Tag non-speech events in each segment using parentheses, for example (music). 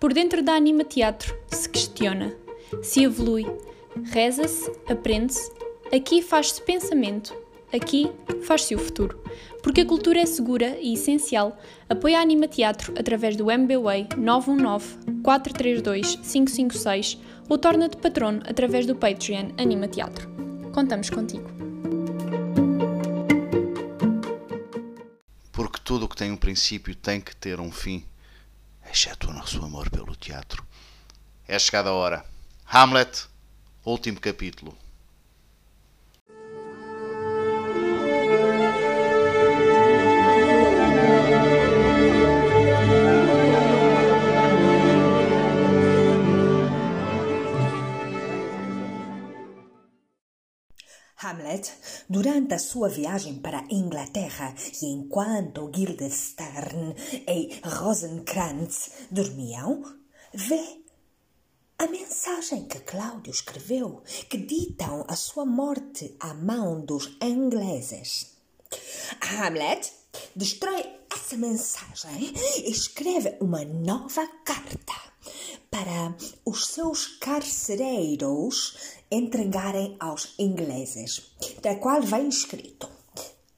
Por dentro da Anima Teatro se questiona, se evolui, reza-se, aprende-se, aqui faz-se pensamento, aqui faz-se o futuro. Porque a cultura é segura e essencial, apoia a Anima Teatro através do MBWay 919 432 556 ou torna-te patrono através do Patreon Anima Teatro. Contamos contigo. Porque tudo o que tem um princípio tem que ter um fim, exceto o nosso amor pelo teatro. É chegada a hora. Hamlet, último capítulo. Durante a sua viagem para a Inglaterra e enquanto Guildenstern e Rosencrantz dormiam, vê a mensagem que Cláudio escreveu que ditam a sua morte à mão dos ingleses. Hamlet destrói essa mensagem e escreve uma nova carta para os seus carcereiros entregarem aos ingleses, da qual vem escrito: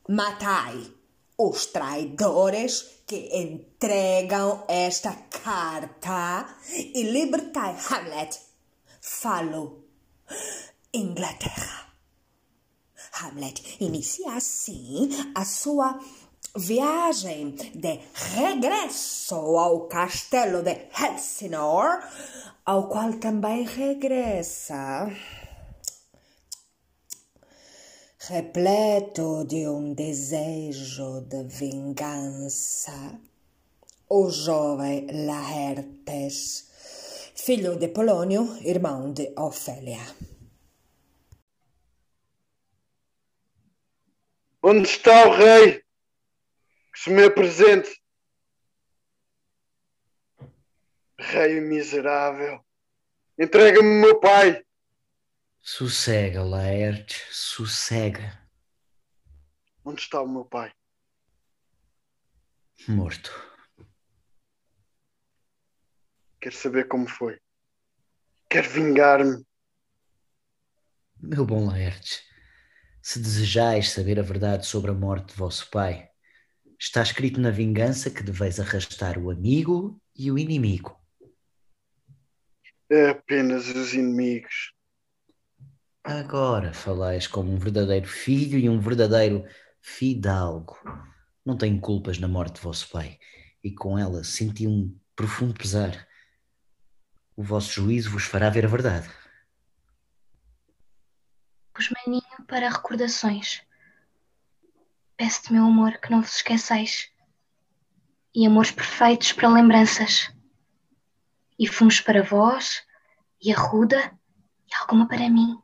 Matai os traidores que entregam esta carta e libertai Hamlet. Falo Inglaterra. Hamlet inicia assim a sua viagem de regresso ao castelo de Elsinore, ao qual também regressa repleto de um desejo de vingança. O jovem Laertes, filho de Polônio, irmão de Ofélia. Onde está o rei? Se me apresente. Rei miserável, entrega-me meu pai. Sossega, Laertes, sossega. Onde está o meu pai? Morto. Quero saber como foi. Quero vingar-me. Meu bom Laertes, se desejais saber a verdade sobre a morte de vosso pai, está escrito na vingança que deveis arrastar o amigo e o inimigo. É apenas os inimigos. Agora falais como um verdadeiro filho e um verdadeiro fidalgo. Não tenho culpas na morte de vosso pai, e com ela senti um profundo pesar. O vosso juízo vos fará ver a verdade. Pus maninho para recordações. Peço-te, meu amor, que não vos esqueçais. E amores perfeitos para lembranças. E fumos para vós, e arruda, e alguma para mim.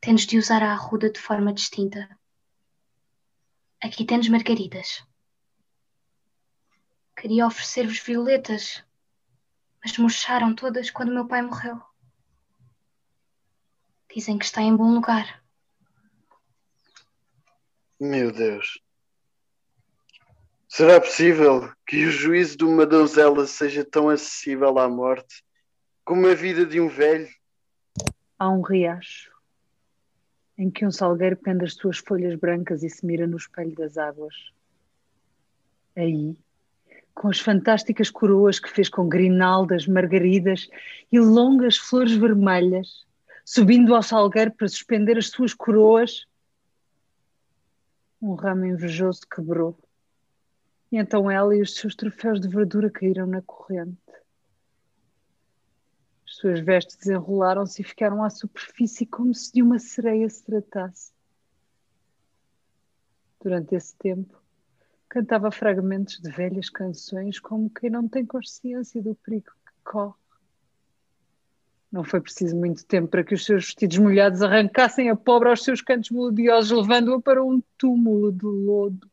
Tendes de usar a arruda de forma distinta. Aqui tendes margaridas. Queria oferecer-vos violetas, mas murcharam todas quando meu pai morreu. Dizem que está em bom lugar. Meu Deus. Será possível que o juízo de uma donzela seja tão acessível à morte como a vida de um velho? Há um riacho em que um salgueiro pende as suas folhas brancas e se mira no espelho das águas. Aí, com as fantásticas coroas que fez com grinaldas, margaridas e longas flores vermelhas, subindo ao salgueiro para suspender as suas coroas, um ramo invejoso quebrou. E então ela e os seus troféus de verdura caíram na corrente. As suas vestes desenrolaram-se e ficaram à superfície como se de uma sereia se tratasse. Durante esse tempo, cantava fragmentos de velhas canções como quem não tem consciência do perigo que corre. Não foi preciso muito tempo para que os seus vestidos molhados arrancassem a pobre aos seus cantos melodiosos, levando-a para um túmulo de lodo.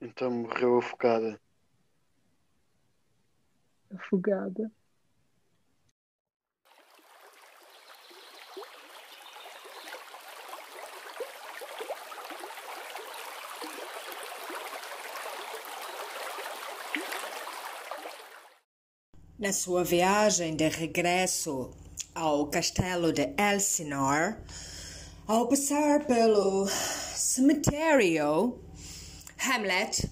Então morreu afogada. Afogada. Na sua viagem de regresso ao castelo de Elsinore, ao passar pelo cemitério, Hamlet,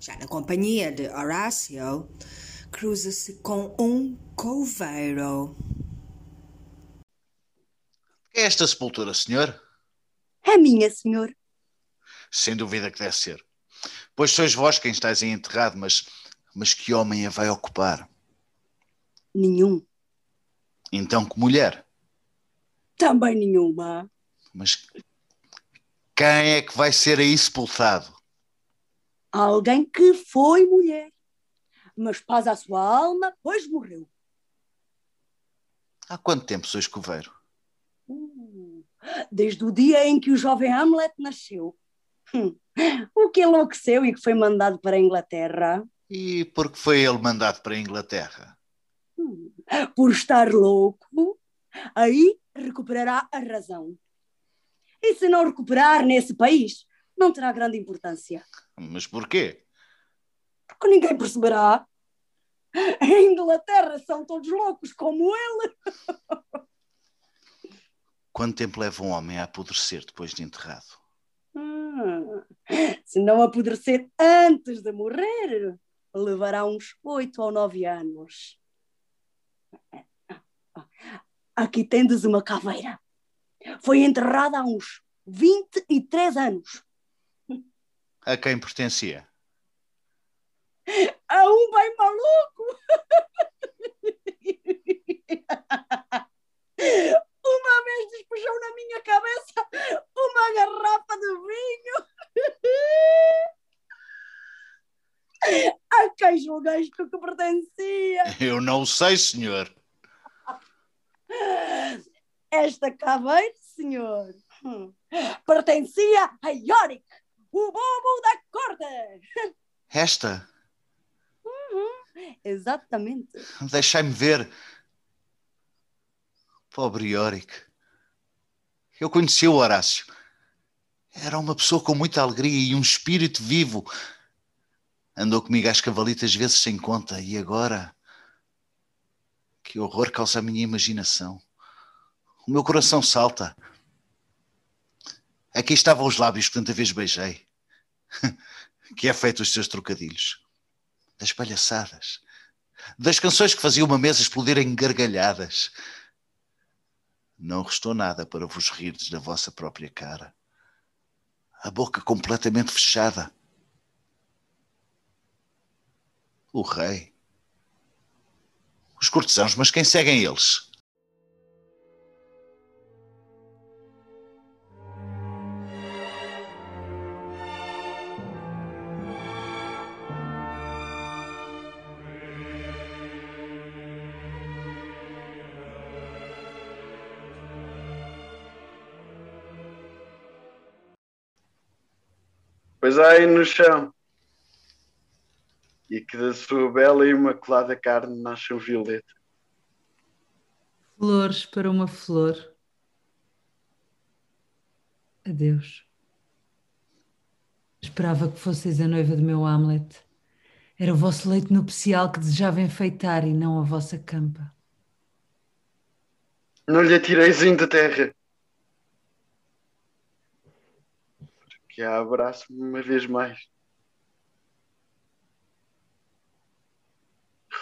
já na companhia de Horácio, cruza-se com um coveiro. É esta sepultura, senhor? É minha, senhor. Sem dúvida que deve ser. Pois sois vós quem estáis aí enterrado, mas, mas que homem a vai ocupar? Nenhum. Então que mulher? Também nenhuma. Mas quem é que vai ser aí sepultado? Alguém que foi mulher, mas paz à sua alma, pois morreu. Há quanto tempo sois coveiro? Uh, desde o dia em que o jovem Hamlet nasceu. Hum, o que enlouqueceu e que foi mandado para a Inglaterra. E por que foi ele mandado para a Inglaterra? Por estar louco, aí recuperará a razão. E se não recuperar nesse país, não terá grande importância. Mas porquê? Porque ninguém perceberá. Em Inglaterra são todos loucos como ele. (laughs) Quanto tempo leva um homem a apodrecer depois de enterrado? Hum, se não apodrecer antes de morrer, levará uns oito ou nove anos. Aqui tendes uma caveira. Foi enterrada há uns 23 anos. A quem pertencia? A um bem maluco! Uma vez despejou na minha cabeça uma garrafa de vinho. (laughs) A quem julgaste que pertencia? Eu não sei, senhor. Esta caveira, senhor, hum, pertencia a Yorick, o bobo da corte. Esta? Uhum, exatamente. Deixai-me ver. Pobre Yorick. Eu conheci o Horácio. Era uma pessoa com muita alegria e um espírito vivo. Andou comigo às cavalitas vezes sem conta e agora. Que horror causa a minha imaginação. O meu coração salta. Aqui estavam os lábios que tanta vez beijei. (laughs) que é feito os seus trocadilhos. Das palhaçadas. Das canções que faziam uma mesa explodir em gargalhadas. Não restou nada para vos rirdes da vossa própria cara. A boca completamente fechada. O rei. Os cortesãos, mas quem seguem eles? Pois aí no chão. E que da sua bela e imaculada carne nasce um violeta. Flores para uma flor. Adeus. Esperava que fosseis a noiva do meu Hamlet. Era o vosso leito nupcial que desejava enfeitar e não a vossa campa. Não lhe atireis ainda terra. que a abraço-me uma vez mais.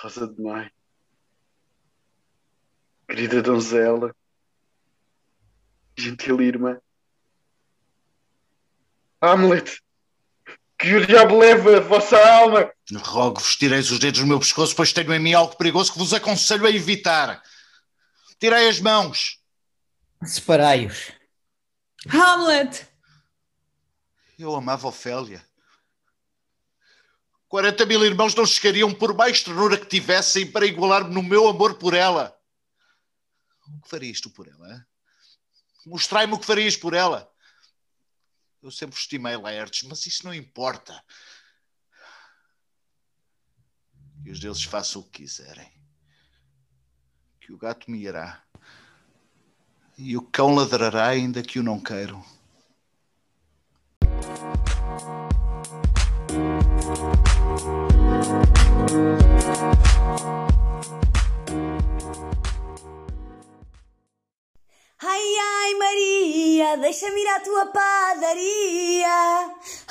Rosa de Maio, querida donzela, gentil irmã. Hamlet, que o diabo leva a vossa alma. Rogo-vos, tireis os dedos do meu pescoço, pois tenho em mim algo perigoso que vos aconselho a evitar. Tirei as mãos. Separai-os. Hamlet! Eu amava Ofélia. 40 mil irmãos não chegariam por mais ternura que tivessem para igualar-me no meu amor por ela. O que farias tu por ela? Mostrai-me o que farias por ela. Eu sempre estimei Laertes, mas isso não importa. Que os deuses façam o que quiserem. Que o gato miará. E o cão ladrará ainda que o não queiram. Ai, ai, Maria, deixa-me ir à tua padaria.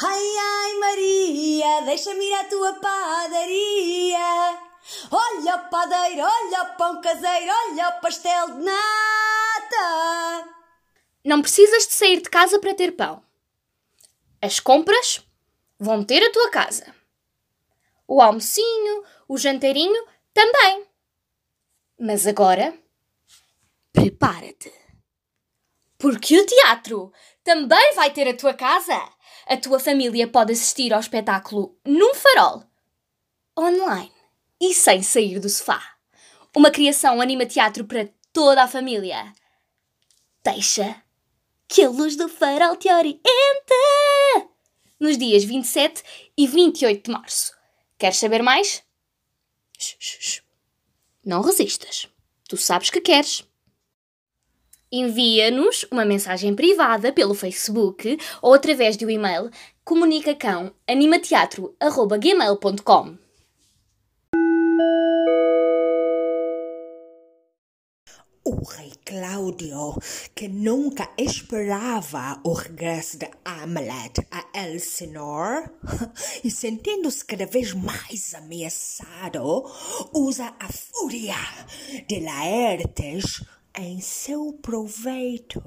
Ai, ai, Maria, deixa-me ir à tua padaria. Olha o padeiro, olha o pão caseiro, olha o pastel de nata. Não precisas de sair de casa para ter pão. As compras vão ter a tua casa. O almocinho, o janteirinho também. Mas agora, prepara-te. Porque o teatro também vai ter a tua casa. A tua família pode assistir ao espetáculo num farol, online e sem sair do sofá. Uma criação anima-teatro para toda a família. Deixa que a luz do farol te oriente! Nos dias 27 e 28 de março. Queres saber mais? Não resistas. Tu sabes que queres. Envia-nos uma mensagem privada pelo Facebook ou através do e-mail comunicacão.animateatro.gmail.com O rei Cláudio, que nunca esperava o regresso de Hamlet a Elsinore, (laughs) e sentindo-se cada vez mais ameaçado, usa a fúria de Laertes em seu proveito.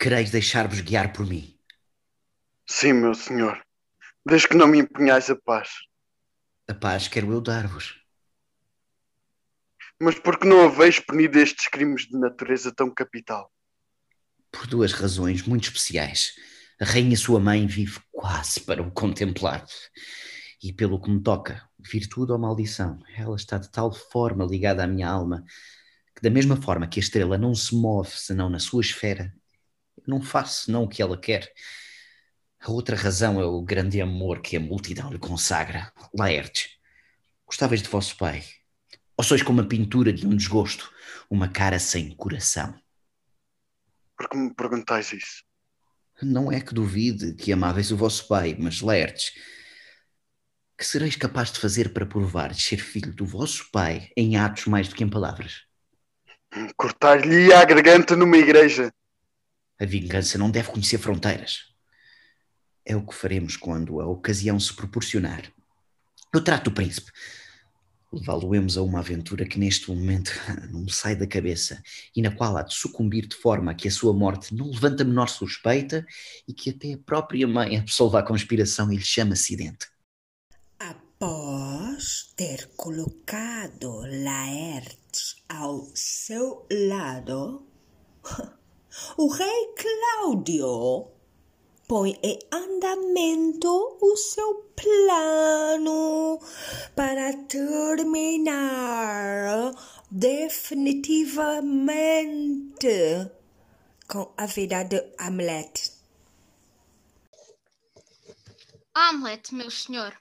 Quereis deixar-vos guiar por mim? Sim, meu senhor. Desde que não me empenhais a paz. A paz quero eu dar-vos. Mas por que não haveis punido estes crimes de natureza tão capital? Por duas razões muito especiais. A rainha sua mãe vive quase para o contemplar. E pelo que me toca, virtude ou maldição, ela está de tal forma ligada à minha alma que, da mesma forma que a estrela não se move senão na sua esfera, não faço senão o que ela quer. A outra razão é o grande amor que a multidão lhe consagra. Laertes, gostavas de vosso pai, ou sois como a pintura de um desgosto, uma cara sem coração? Por que me perguntais isso? Não é que duvide que amáveis o vosso pai, mas Laertes, que sereis capaz de fazer para provar de ser filho do vosso pai em atos mais do que em palavras? Cortar-lhe a garganta numa igreja. A vingança não deve conhecer fronteiras. É o que faremos quando a ocasião se proporcionar. Eu trato o príncipe, levá-lo-emos a uma aventura que neste momento (laughs) não me sai da cabeça e na qual há de sucumbir de forma que a sua morte não levanta a menor suspeita e que até a própria mãe absolva a conspiração e lhe chama acidente. Após ter colocado Laertes ao seu lado, (laughs) o rei Cláudio põe em andamento o seu plano para terminar definitivamente com a vida de Hamlet. Hamlet, meu senhor,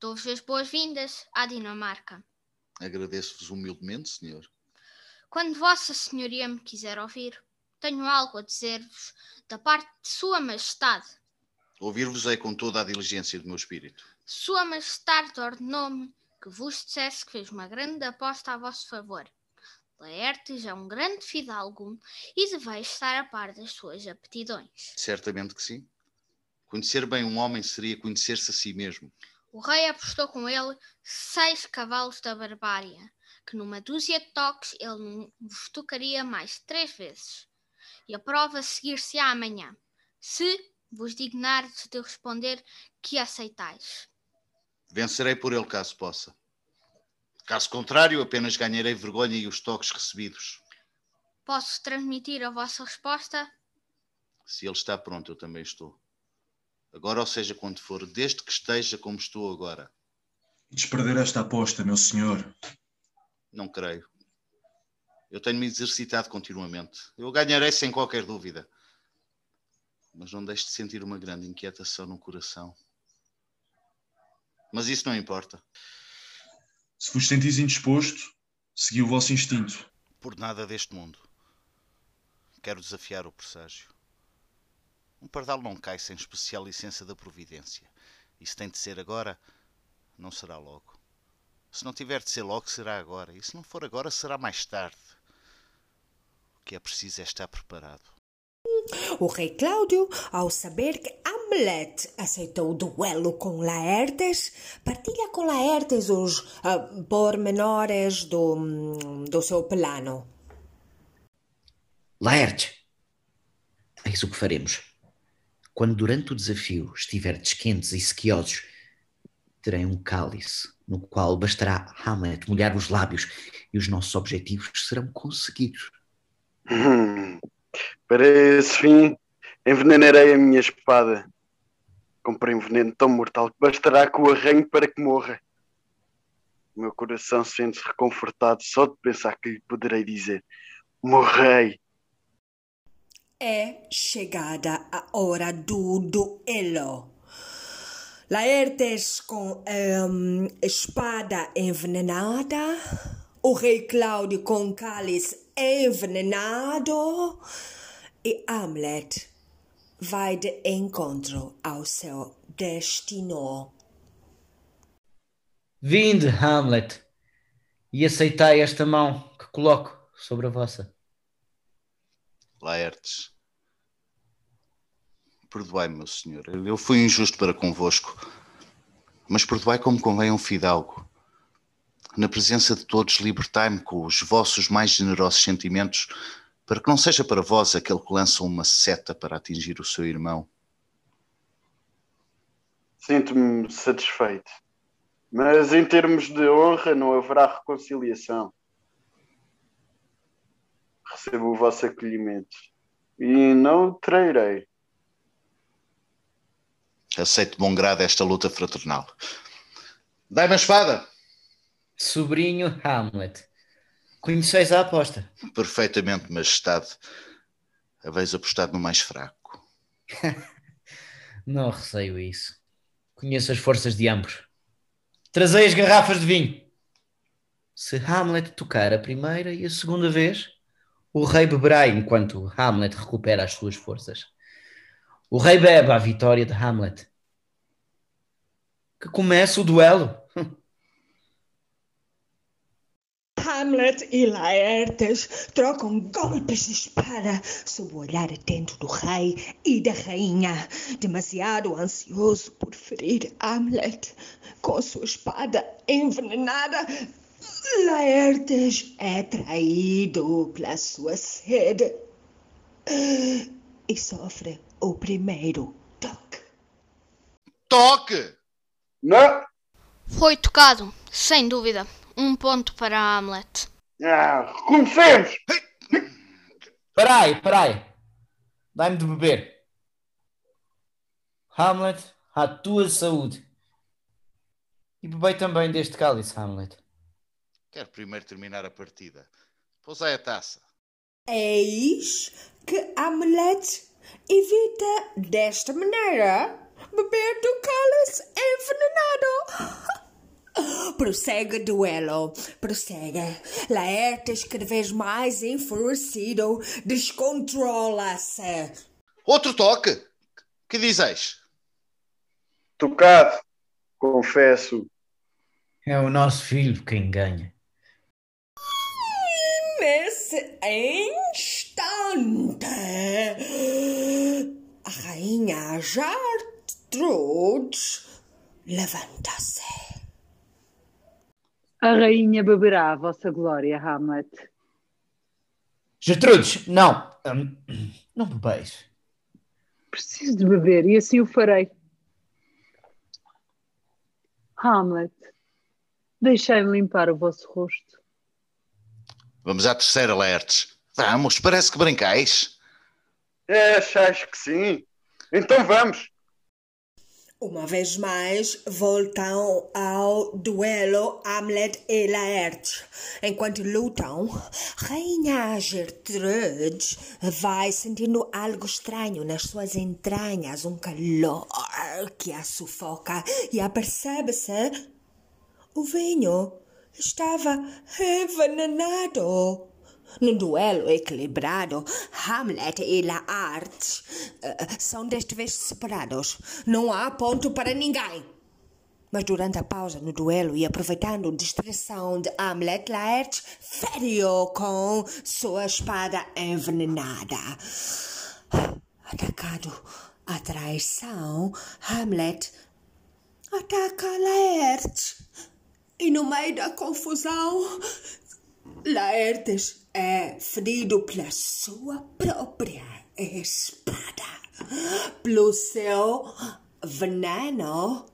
dou-vos as boas-vindas à Dinamarca. Agradeço-vos humildemente, senhor. Quando Vossa Senhoria me quiser ouvir, tenho algo a dizer-vos da parte de Sua Majestade. Ouvir-vos-ei com toda a diligência do meu espírito. Sua Majestade ordenou-me que vos dissesse que fez uma grande aposta a vosso favor. Laertes é um grande fidalgo e deveis estar a par das suas aptidões. Certamente que sim. Conhecer bem um homem seria conhecer-se a si mesmo. O rei apostou com ele seis cavalos da barbárie, que numa dúzia de toques ele não vos tocaria mais três vezes. E a prova seguir-se-á amanhã, se vos dignardes de responder que aceitais. Vencerei por ele caso possa. Caso contrário, apenas ganharei vergonha e os toques recebidos. Posso transmitir a vossa resposta? Se ele está pronto, eu também estou. Agora, ou seja, quando for, desde que esteja como estou agora. Desperder esta aposta, meu senhor. Não creio. Eu tenho-me exercitado continuamente. Eu ganharei sem qualquer dúvida. Mas não deixe de sentir uma grande inquietação no coração. Mas isso não importa. Se vos sentis indisposto, segui o vosso instinto. Por nada deste mundo. Quero desafiar o presságio. Um pardal não cai sem especial licença da providência. E se tem de ser agora, não será logo. Se não tiver de ser logo, será agora. E se não for agora, será mais tarde. O que é preciso é estar preparado. O rei Cláudio, ao saber que Hamlet aceitou o duelo com Laertes, partilha com Laertes os uh, pormenores do, do seu plano. Laertes, eis o que faremos. Quando durante o desafio estiverdes quentes e sequiosos, terei um cálice no qual bastará Hamlet molhar os lábios e os nossos objetivos serão conseguidos. (laughs) Para esse fim, envenenarei a minha espada. Comprei um veneno tão mortal que bastará que o arranho para que morra. O meu coração sente-se reconfortado só de pensar que lhe poderei dizer: Morrei. É chegada a hora do duelo. Laertes com um, espada envenenada, o rei Cláudio com cálice envenenado e Hamlet vai de encontro ao seu destino. Vinde, Hamlet, e aceitai esta mão que coloco sobre a vossa. Laertes, perdoai-me, meu senhor, eu fui injusto para convosco, mas perdoai como convém a um fidalgo. Na presença de todos, libertai-me com os vossos mais generosos sentimentos, para que não seja para vós aquele que lança uma seta para atingir o seu irmão. Sinto-me satisfeito, mas em termos de honra não haverá reconciliação. Recebo o vosso acolhimento e não o trairei. Aceito de bom grado esta luta fraternal. Dai-me a espada! Sobrinho Hamlet, conheceis a aposta? Perfeitamente, majestade. Haveis apostado no mais fraco. (laughs) não receio isso. Conheço as forças de ambos. Trazei as garrafas de vinho. Se Hamlet tocar a primeira e a segunda vez, o rei beberá enquanto Hamlet recupera as suas forças. O rei bebe a vitória de Hamlet. Que comece o duelo. Hamlet e Laertes trocam golpes de espada sob o olhar atento do rei e da rainha, demasiado ansioso por ferir Hamlet com sua espada envenenada. Laertes é traído pela sua sede e sofre o primeiro toque. Toque! Não! Foi tocado, sem dúvida. Um ponto para Hamlet. Ah, comecemos! Parai, parai. Dai-me de beber. Hamlet, à tua saúde. E bebei também deste cálice, Hamlet. Quero primeiro terminar a partida. Pousai a taça. Eis que Hamlet evita desta maneira beber do cálice envenenado. Prossegue duelo, prossegue. Laertes cada vez mais enfurecido descontrola-se. Outro toque? Que dizes? Tocado, confesso. É o nosso filho quem ganha. Nesse instante, a rainha Gertrude levanta-se. A rainha beberá a vossa glória, Hamlet. Gertrudes, não. Hum, não bebeis. Preciso de beber e assim o farei. Hamlet, deixai-me limpar o vosso rosto. Vamos à terceira, Laertes. Vamos, parece que brincais. É, achas que sim? Então vamos. Uma vez mais, voltam ao duelo Hamlet e Laertes. Enquanto lutam, Rainha Gertrude vai sentindo algo estranho nas suas entranhas, um calor que a sufoca e apercebe-se o vinho estava envenenado. No duelo equilibrado, Hamlet e Laertes uh, são desta vez separados. Não há ponto para ninguém. Mas durante a pausa no duelo e aproveitando a distração de Hamlet, Laertes feriu com sua espada envenenada. Atacado à traição, Hamlet ataca Laertes. E no meio da confusão, Laertes é ferido pela sua própria espada, pelo seu veneno.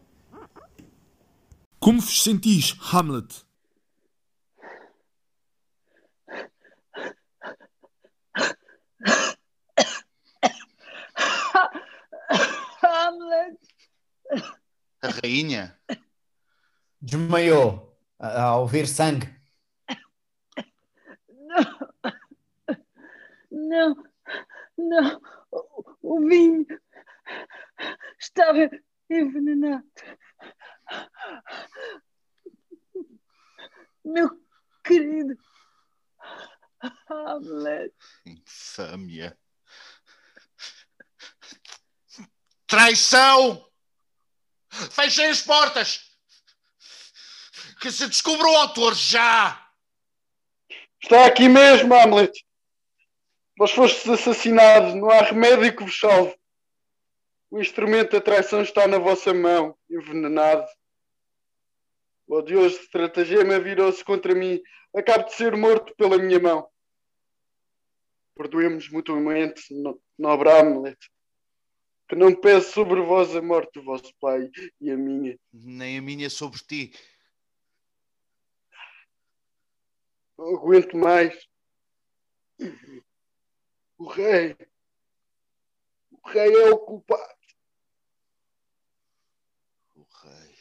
Como vos sentis, Hamlet? Hamlet! A rainha? Desmaiou a, a ouvir sangue. Não, não, o, o vinho estava envenenado. Meu querido Hamlet. Infâmia. Traição! Fechem as portas! Que se descubra o autor já! Está aqui mesmo, Hamlet. Vós fostes assassinados, não há remédio que vos salve. O instrumento da traição está na vossa mão, envenenado. O odioso estratagema virou-se contra mim. Acabo de ser morto pela minha mão. Perdoemos mutuamente, no- nobre Hamlet, que não peço sobre vós a morte do vosso pai e a minha. Nem a minha sobre ti. Não aguento mais. O rei. O rei é o culpado. O rei.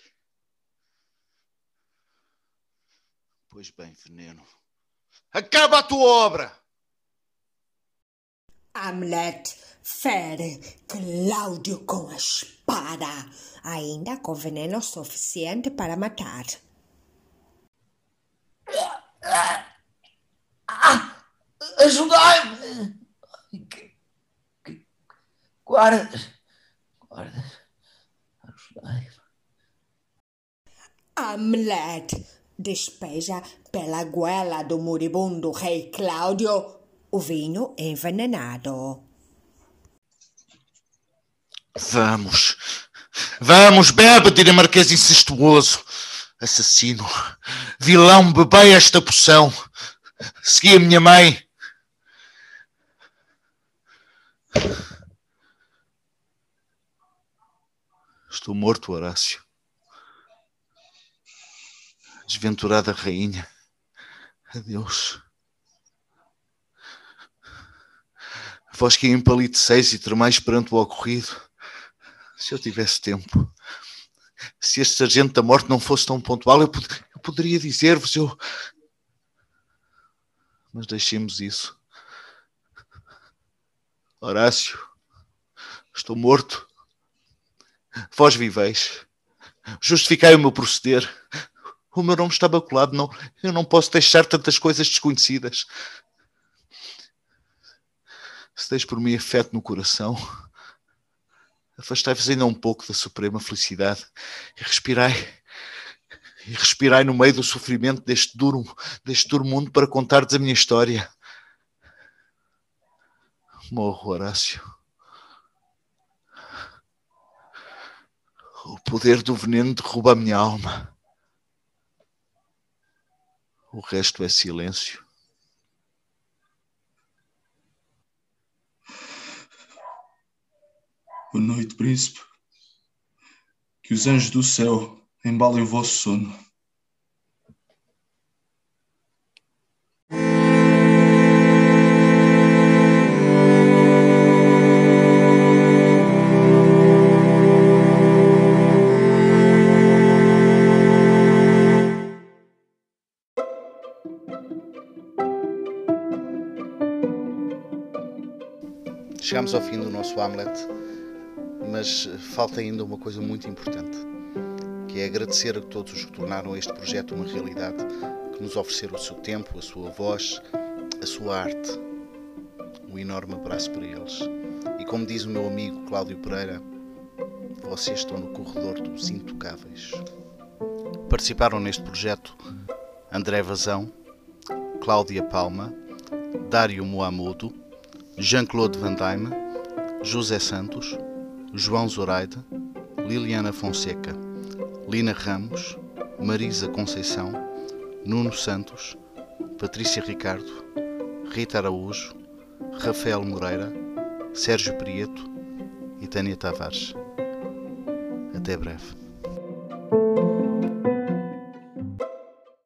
Pois bem, veneno. Acaba a tua obra! Hamlet fere Cláudio com a espada, ainda com veneno suficiente para matar. Ajudai-me! Guardas! Guardas! Ajudai-me! Hamlet despeja pela goela do moribundo rei Cláudio o vinho envenenado. Vamos. Vamos, bebe, dinamarquês incestuoso. Assassino. Vilão, bebei esta poção. Segui a minha mãe. Estou morto, Horácio. Desventurada rainha. Adeus. Vós que empalideceis e tremais perante o ocorrido. Se eu tivesse tempo. Se este sargento da morte não fosse tão pontual, eu, pod- eu poderia dizer-vos, eu... Mas deixemos isso. Horácio, estou morto. Vós viveis. Justificai o meu proceder. O meu nome está baculado. Não, eu não posso deixar tantas coisas desconhecidas. Se tens por mim afeto no coração, afastai-vos ainda um pouco da suprema felicidade e respirai. E respirai no meio do sofrimento deste duro, deste duro mundo para contar-vos a minha história. Morro, Horácio. O poder do veneno derruba a minha alma. O resto é silêncio. Boa noite, príncipe. Que os anjos do céu embalem o vosso sono. Chegamos ao fim do nosso Hamlet, mas falta ainda uma coisa muito importante, que é agradecer a todos os que tornaram este projeto uma realidade, que nos ofereceram o seu tempo, a sua voz, a sua arte. Um enorme abraço para eles. E como diz o meu amigo Cláudio Pereira, vocês estão no corredor dos intocáveis. Participaram neste projeto André Vazão, Cláudia Palma, Dário Moamudo, Jean-Claude Van Damme, José Santos, João Zoraide, Liliana Fonseca, Lina Ramos, Marisa Conceição, Nuno Santos, Patrícia Ricardo, Rita Araújo, Rafael Moreira, Sérgio Prieto e Tânia Tavares. Até breve.